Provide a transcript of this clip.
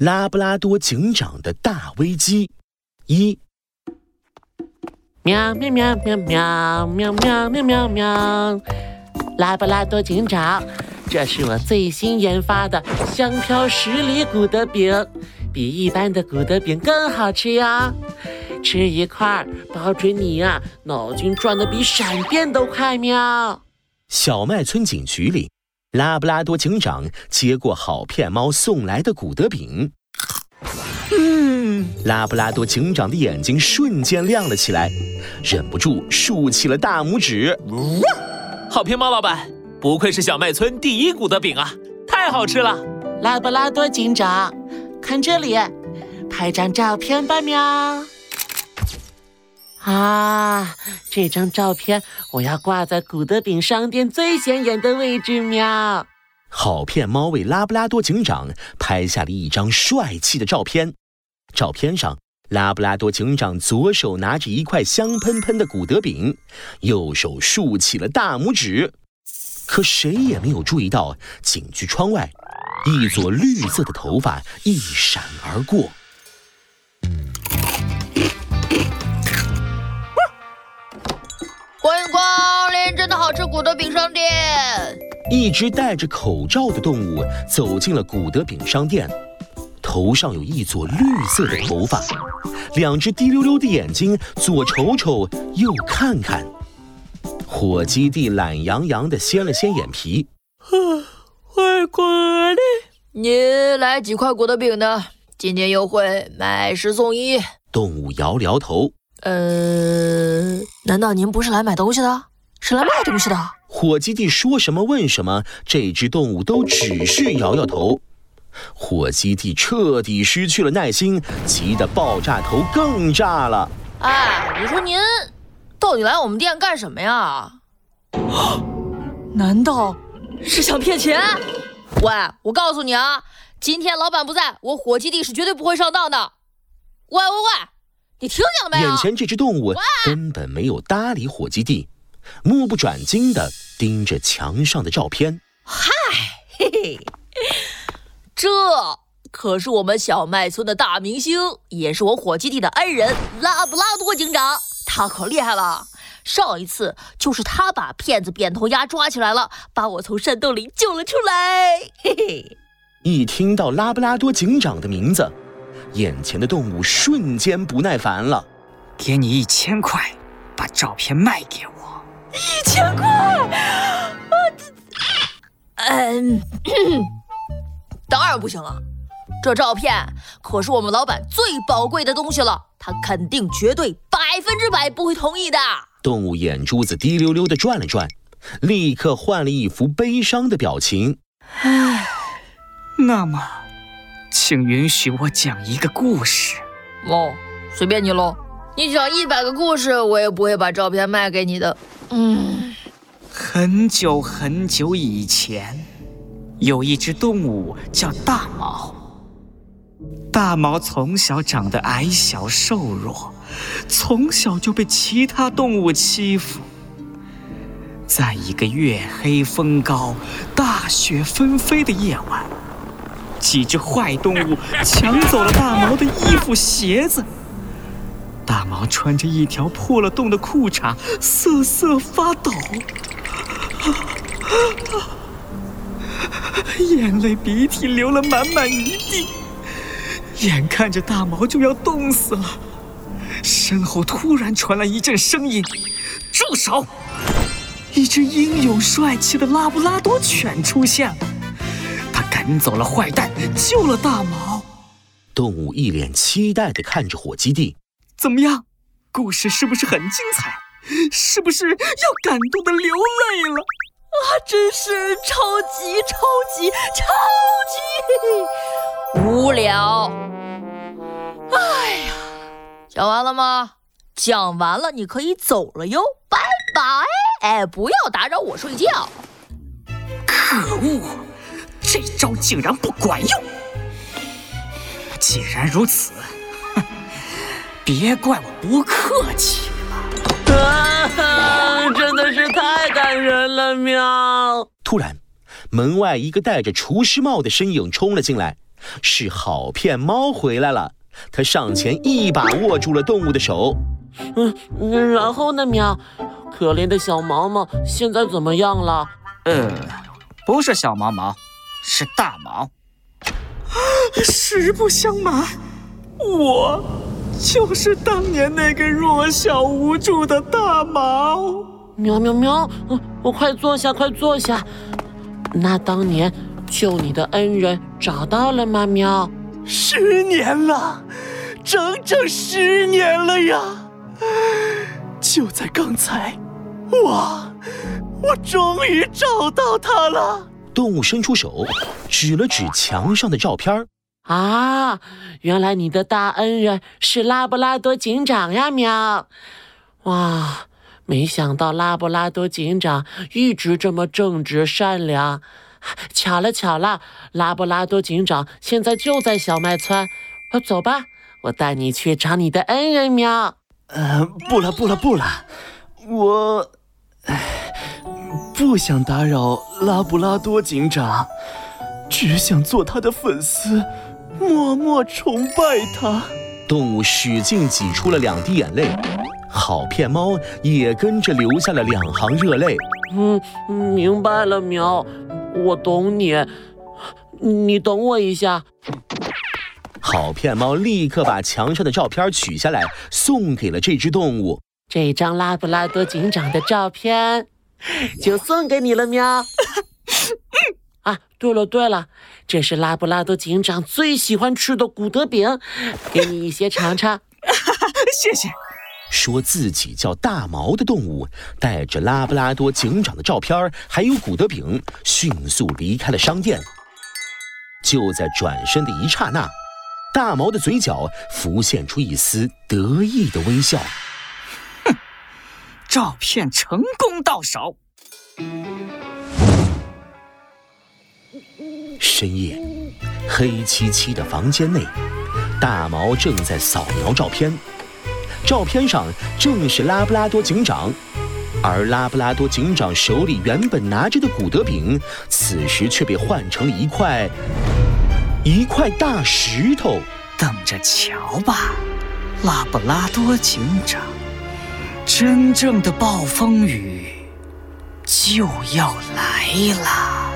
拉布拉多警长的大危机一。喵喵喵喵喵喵喵喵喵喵！拉布拉多警长，这是我最新研发的香飘十里古德饼，比一般的古德饼更好吃呀！吃一块，保准你呀脑筋转得比闪电都快喵！小麦村警局里，拉布拉多警长接过好骗猫送来的古德饼。嗯，拉布拉多警长的眼睛瞬间亮了起来，忍不住竖起了大拇指。好骗猫老板，不愧是小麦村第一古德饼啊，太好吃了！拉布拉多警长，看这里，拍张照片吧，喵！啊，这张照片我要挂在古德饼商店最显眼的位置，喵！好骗猫为拉布拉多警长拍下了一张帅气的照片。照片上，拉布拉多警长左手拿着一块香喷喷的古德饼，右手竖起了大拇指。可谁也没有注意到，警局窗外，一撮绿色的头发一闪而过。欢迎光临，真的好吃古德饼商店。一只戴着口罩的动物走进了古德饼商店。头上有一撮绿色的头发，两只滴溜溜的眼睛，左瞅瞅，右看看。火鸡弟懒洋洋地掀了掀眼皮，欢迎光临。你来几块果德饼呢？今天优惠，买十送一。动物摇了摇头，呃，难道您不是来买东西的，是来卖东西的？火鸡弟说什么问什么，这只动物都只是摇摇头。火鸡弟彻底失去了耐心，急得爆炸头更炸了。哎，我说您到底来我们店干什么呀？难道是想骗钱？喂，我告诉你啊，今天老板不在，我火鸡弟是绝对不会上当的。喂喂喂，你听见了没有？眼前这只动物根本没有搭理火鸡弟，目不转睛地盯着墙上的照片。嗨，嘿嘿。这可是我们小麦村的大明星，也是我火鸡弟的恩人拉布拉多警长，他可厉害了。上一次就是他把骗子扁头鸭抓起来了，把我从山洞里救了出来。嘿嘿，一听到拉布拉多警长的名字，眼前的动物瞬间不耐烦了。给你一千块，把照片卖给我。一千块？嗯。当然不行了，这照片可是我们老板最宝贵的东西了，他肯定绝对百分之百不会同意的。动物眼珠子滴溜溜的转了转，立刻换了一副悲伤的表情。唉，那么，请允许我讲一个故事。哦，随便你喽，你讲一百个故事，我也不会把照片卖给你的。嗯，很久很久以前。有一只动物叫大毛。大毛从小长得矮小瘦弱，从小就被其他动物欺负。在一个月黑风高、大雪纷飞的夜晚，几只坏动物抢走了大毛的衣服、鞋子。大毛穿着一条破了洞的裤衩，瑟瑟发抖。眼泪鼻涕流了满满一地，眼看着大毛就要冻死了，身后突然传来一阵声音：“住手！”一只英勇帅气的拉布拉多犬出现了，赶走了坏蛋，救了大毛。动物一脸期待地看着火鸡弟：“怎么样？故事是不是很精彩？是不是要感动的流泪了？”啊，真是超级超级超级无聊！哎呀，讲完了吗？讲完了，你可以走了哟，拜拜！哎，不要打扰我睡觉。可恶，这招竟然不管用！既然如此，哼，别怪我不客气了。啊，真的是太感人了，喵！突然，门外一个戴着厨师帽的身影冲了进来，是好骗猫回来了。他上前一把握住了动物的手。嗯，然后呢，喵？可怜的小毛毛现在怎么样了？呃，不是小毛毛，是大毛。实不相瞒，我就是当年那个弱小无助的大毛。喵喵喵！我快坐下，快坐下。那当年救你的恩人找到了吗？喵。十年了，整整十年了呀！就在刚才，我我终于找到他了。动物伸出手，指了指墙上的照片啊，原来你的大恩人是拉布拉多警长呀！喵，哇，没想到拉布拉多警长一直这么正直善良。巧了巧了，拉布拉多警长现在就在小麦村。走吧，我带你去找你的恩人喵。呃，不了不了不了，我，唉，不想打扰拉布拉多警长，只想做他的粉丝，默默崇拜他。动物使劲挤出了两滴眼泪，好骗猫也跟着流下了两行热泪。嗯，明白了，喵，我懂你，你等我一下。好骗猫立刻把墙上的照片取下来，送给了这只动物。这张拉布拉多警长的照片，就送给你了，喵。啊，对了对了，这是拉布拉多警长最喜欢吃的古德饼，给你一些尝尝。谢谢。说自己叫大毛的动物，带着拉布拉多警长的照片，还有古德饼，迅速离开了商店。就在转身的一刹那。大毛的嘴角浮现出一丝得意的微笑。哼，照片成功到手。深夜，黑漆漆的房间内，大毛正在扫描照片。照片上正是拉布拉多警长，而拉布拉多警长手里原本拿着的古德饼，此时却被换成了一块。一块大石头，等着瞧吧，拉布拉多警长，真正的暴风雨就要来了。